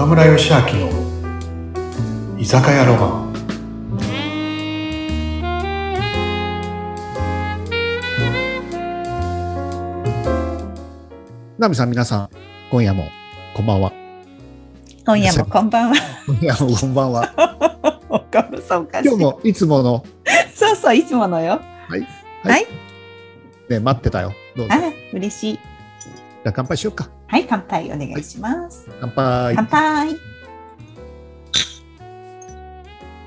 岡村義明の居酒屋ロマンナミさん、皆さん、今夜もこんばんは。今夜もこんばんは。今夜もこんばんは。岡村さんおかしい。今日もいつもの、そうそう、いつものよ。はい。はい。ね、待ってたよ。どうぞ。嬉しい。ゃあ乾杯しようか。はい、乾杯お願いします。乾杯。乾杯。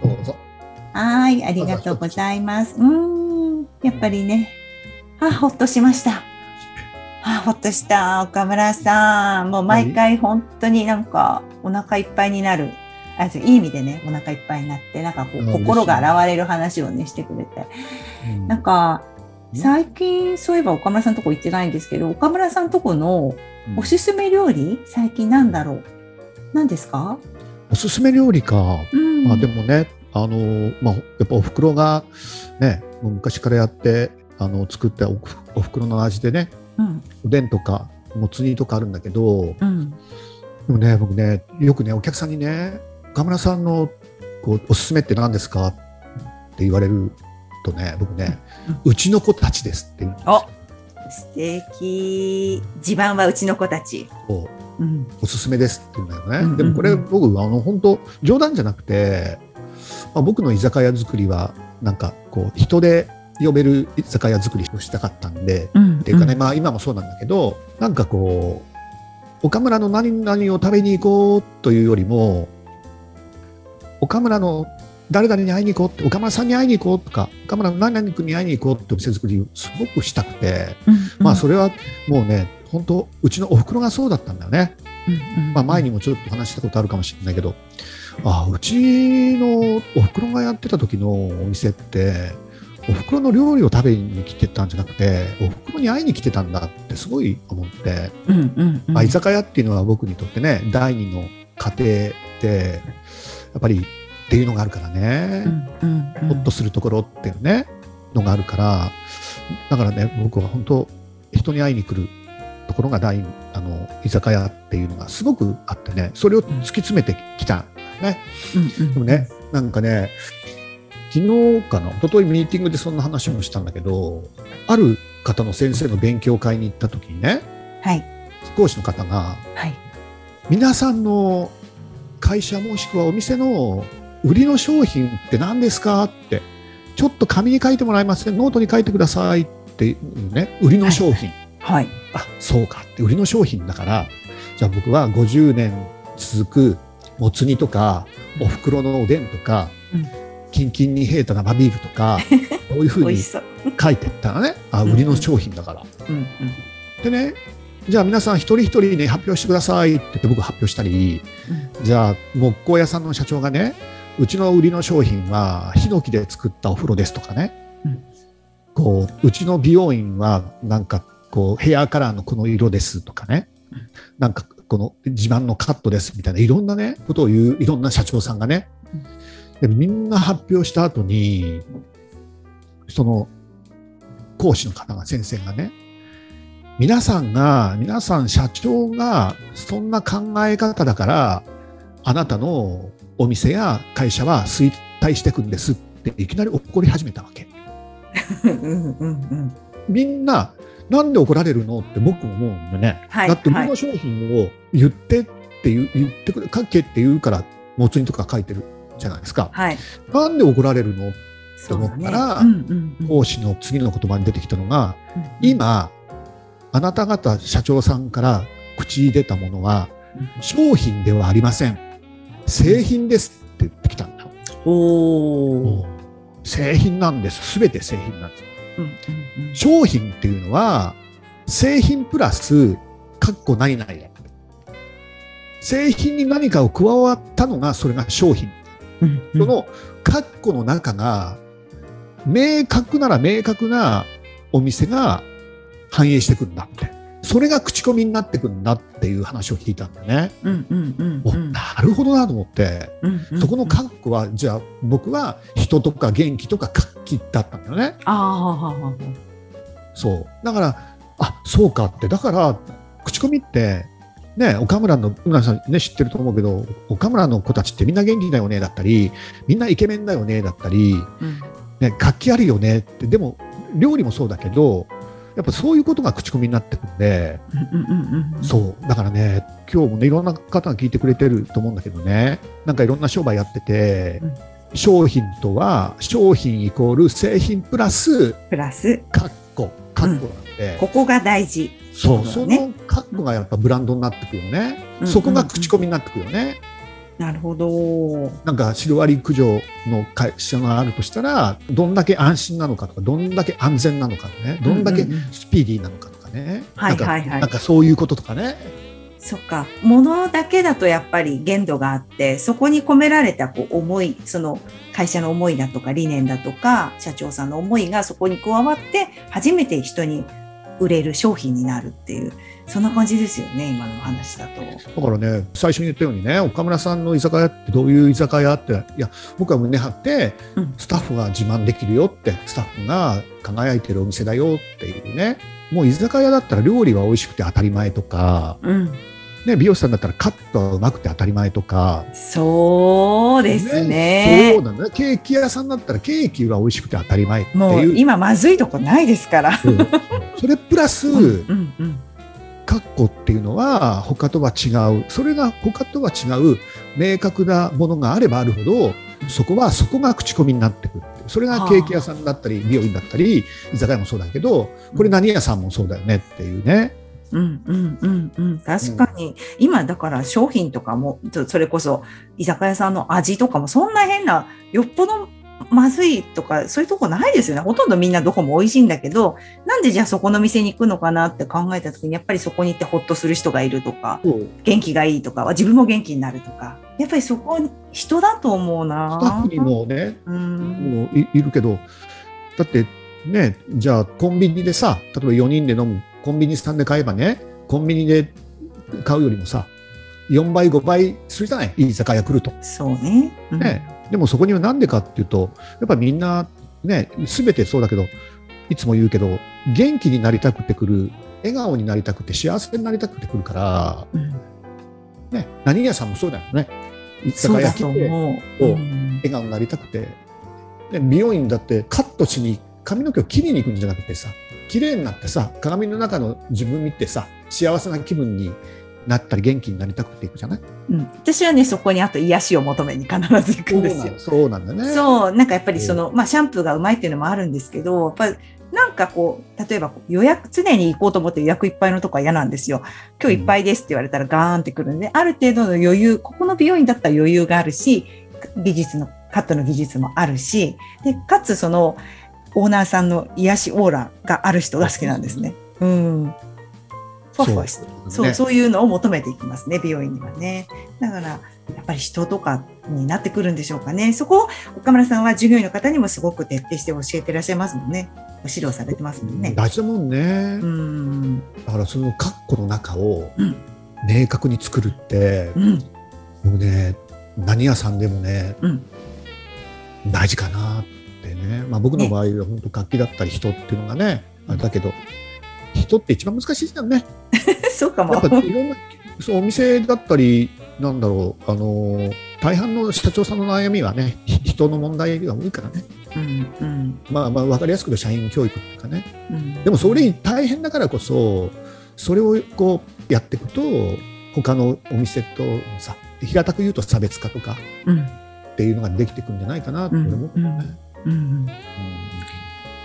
どうぞ。はい、ありがとうございます。うーん、やっぱりね。あ、ほっとしました。あ、ほっとした。岡村さん。もう毎回本当になんかお腹いっぱいになる。あ、いい意味でね、お腹いっぱいになって、なんかこう心が洗われる話をね、してくれて。うんなんか、うん最近そういえば岡村さんとこ行ってないんですけど、岡村さんとこのおすすめ料理、最近なんだろう？何ですか？おすすめ料理か。うん。まあでもね、あの、まあ、やっぱお袋がね、もう昔からやって、あの、作ったおふお袋の味でね、うん。おでんとか、もつ煮とかあるんだけど、うん。でもね、僕ね、よくね、お客さんにね、岡村さんのこうおすすめって何ですか？って言われるとね、僕ね、うちの子たちですって言うんですよお素敵。地盤はうちの子たち。こううん。おすすめですって言うんだよね。うんうんうんでもこれ僕、あの、本当冗談じゃなくて、まあ、僕の居酒屋作りは、なんかこう、人で呼べる居酒屋作りをしたかったんで、うん。っていうかね、まあ今もそうなんだけど、なんかこう、岡村の何々を食べに行こうというよりも、岡村の誰々に会いに行こうって、岡村さんに会いに行こうとか、岡村の何々君に会いに行こうってお店作りをすごくしたくて、うん、まあそれはもうね、本当うちのお袋がそうだったんだよね。うん、うんまあ前にもちょっと話したことあるかもしれないけど、ああ、うちのお袋がやってた時のお店って、お袋の料理を食べに来てたんじゃなくて、お袋に会いに来てたんだってすごい思って、うん、うん、うん。まあ、居酒屋っていうのは僕にとってね、第二の家庭で、やっぱりっていうのがあるからね、うん、うん、うん。ほっとするところっていうね、のがあるから、だからね、僕は本当、人に会いに来るところが第二あの居酒屋っていうのがすごくあってね、それを突き詰めてきたね。うん、うん。でもね、なんかね、昨日かな、一昨日ミーティングでそんな話もしたんだけど、ある方の先生の勉強会に行った時にね、はい。講師の方が、はい。皆さんの会社もしくはお店の売りの商品って何ですか？って、ちょっと紙に書いてもらえません、ノートに書いてくださいっていうね、売りの商品。はい。あ、そうかって、売りの商品だから、じゃあ僕は50年続くもつ煮とか、お袋のおでんとか、うんキンキンに冷えた生ビールとか、こういうふうに。書いてったらね、あ、売りの商品だから。うん、うん。でね、じゃあ皆さん一人一人ね、発表してくださいって言って僕発表したり、じゃあ木工屋さんの社長がね、うちの売りの商品はヒノキで作ったお風呂ですとかね、うん。こう、うちの美容院はなんかこうヘアカラーのこの色ですとかね、うん。なんかこの自慢のカットですみたいないろんなね、ことを言ういろんな社長さんがね、でみんな発表した後に、その講師の方が先生がね、皆さんが、皆さん社長がそんな考え方だから、あなたのお店や会社は衰退していくんですっていきなり怒り始めたわけ。うん、うん、うん。みんな、なんで怒られるのって僕も思うんだよね。はいだって僕はいの商品を言ってって言う言ってくれ、書けって言うから、もつ煮とか書いてるじゃないですか。はい。なんで怒られるのそうだね思ったらうん、うん、うん。講師の次の言葉に出てきたのが、うん、今、あなた方社長さんから口に出たものは、商品ではありません。製品ですって言ってきたんだ。おー。製品なんです。すべて製品なんです。うん、うん、うん。商品っていうのは、製品プラス、かっこ何々だ。製品に何かを加わったのが、それが商品。うん、うんそ、の、かっこの中が、明確なら明確なお店が反映してくるんだって。それが口コミになってくるんだっていう話を聞いたんだね。うん、うん、うん。なるほどなと思って、うんうんそこのカッコは、じゃあ僕は人とか元気とか活気だったんだよね。あそう。だから、あ、そうかって。だから、口コミって、ね、岡村の皆さん、ね、知ってると思うけど岡村の子たちってみんな元気だよねだったりみんなイケメンだよねだったり、うんね、活気あるよねってでも料理もそうだけどやっぱそういうことが口コミになってくんで、うんうんうんうんそう。だからね今日もねいろんな方が聞いてくれてると思うんだけどね。なんかいろんな商売やってて、うん。商品とは商品イコール製品プラスプラス。カッコカッコなんで、ここが大事。そう。そうだね。そのカッコがやっぱブランドになってくよね、うん。そこが口コミになってくよね、なるほど。なんかシロアリ駆除の会社があるとしたらどんだけ安心なのかとかどんだけ安全なのかねどんだけスピーディーなのかとかね、はいはいはいなんかなんかそういうこととかねそっか。物だけだとやっぱり限度があって、そこに込められたこう思い、その会社の思いだとか理念だとか、社長さんの思いがそこに加わって、初めて人に売れる商品になるっていう、そんな感じですよね、今の話だと。だからね最初に言ったようにね岡村さんの居酒屋ってどういう居酒屋っていや僕は胸張ってうんスタッフが自慢できるよってスタッフが輝いてるお店だよっていうねもう居酒屋だったら料理は美味しくて当たり前とか、うん。ね、美容師さんだったらカットはうまくて当たり前とかそうですね。そうなんだねケーキ屋さんだったらケーキは美味しくて当たり前っていう今まずいとこないですから。そうそれプラス、うんうんうん。カッコっていうのは他とは違う。それが他とは違う明確なものがあればあるほどそこはそこが口コミになってくる。それがケーキ屋さんだったり美容院だったり居酒屋もそうだけどこれ何屋さんもそうだよねっていうね。うんうんうんうん、確かに、今だから商品とかもそそれこそ居酒屋さんの味とかもそんな変なよっぽどまずいとかそういうとこないですよね。ほとんどみんなどこも美味しいんだけどなんでじゃあそこの店に行くのかなって考えた時にやっぱりそこに行ってほっとする人がいるとか元気がいいとか自分も元気になるとか。やっぱりそこに人だと思うな。スタッフにもねうん。もういいるけどだってねじゃあコンビニでさ例えば4人で飲むコンビニさんで買えばねコンビニで買うよりもさ4倍5倍するじゃないいい？居酒屋来ると。そうね,、うん、ね、でもそこには何でかっていうとやっぱみんなね全てそうだけどいつも言うけど元気になりたくてくる笑顔になりたくて幸せになりたくてくるから、うん。ね、何屋さんもそうだよね。だと酒屋来て思う、そううん。笑顔になりたくて。で美容院だってカットしに髪の毛を切りに行くんじゃなくてさ綺麗になってさ鏡の中の自分見てさ幸せな気分になったり元気になりたくていくじゃない？うん、私はねそこにあと癒しを求めに必ず行くんですよ。そうなんだね。そうなんかやっぱりその、まあ、シャンプーがうまいっていうのもあるんですけどやっぱりなんかこう例えば予約常に行こうと思って予約いっぱいのとこは嫌なんですよ。今日いっぱいですって言われたらガーンってくるんで、ある程度の余裕ここの美容院だったら余裕があるし技術のカットの技術もあるしでかつそのオーナーさんの癒しオーラがある人が好きなんですね。うんふわふわしてそう、ねそういうのを求めていきますね、美容院にはね。だから、やっぱり人とかになってくるんでしょうかね。そこを岡村さんは従業員の方にもすごく徹底して教えてらっしゃいますもんね。ご指導されてますもんね。大事だもんね。うん。だからそのカッコの中をうん明確に作るって、うん。もうね何屋さんでもねうん。大事かなってね、まあ、僕の場合は本当楽器だったり人っていうのがねあれだけど人って一番難しいじゃんね。そうかもやっ。ぱいろんなそうお店だったりなんだろうあの大半の社長さんの悩みはねひ人の問題が多いからね、うん。うん。まあ、まあ分かりやすく言うと社員教育っていうかねうんでもそれに大変だからこそそれをこうやっていくと他のお店とさ平たく言うと差別化とかうん。っていうのができていくんじゃないかなってうん。思う、うん。うん。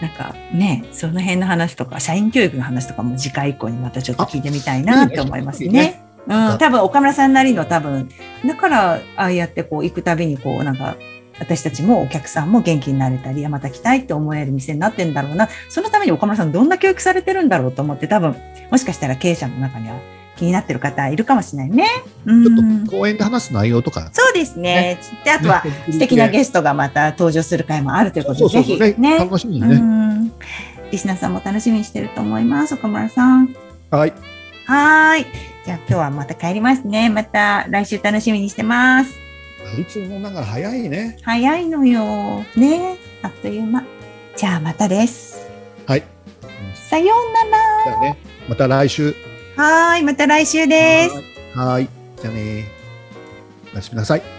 なんかね、その辺の話とか、社員教育の話とかも次回以降にまたちょっと聞いてみたいなって思いますいいねね。うん、多分岡村さんなりの多分、だからああやってこう行くたびにこうなんか、私たちもお客さんも元気になれたり、あまた来たいって思える店になってんだろうな。そのために岡村さんどんな教育されてるんだろうと思って多分、もしかしたら経営者の中には気になってる方いるかもしれないね。うちょんっ。と講演で話す内容とか、そうですね。で、あとは素敵なゲストがまた登場する回もあるということで、ぜひね。楽しみにね、うんリスナーさんも楽しみにしてると思います。岡村さん。はいはーい。じゃあ今日はまた帰りますね。また来週楽しみにしてます。いつもながら早いね早いのよ。ね。あっという間。じゃあまたです。はいさようなら。ねまた来週はい。また来週です。はいはい。じゃあね。おやすみなさい。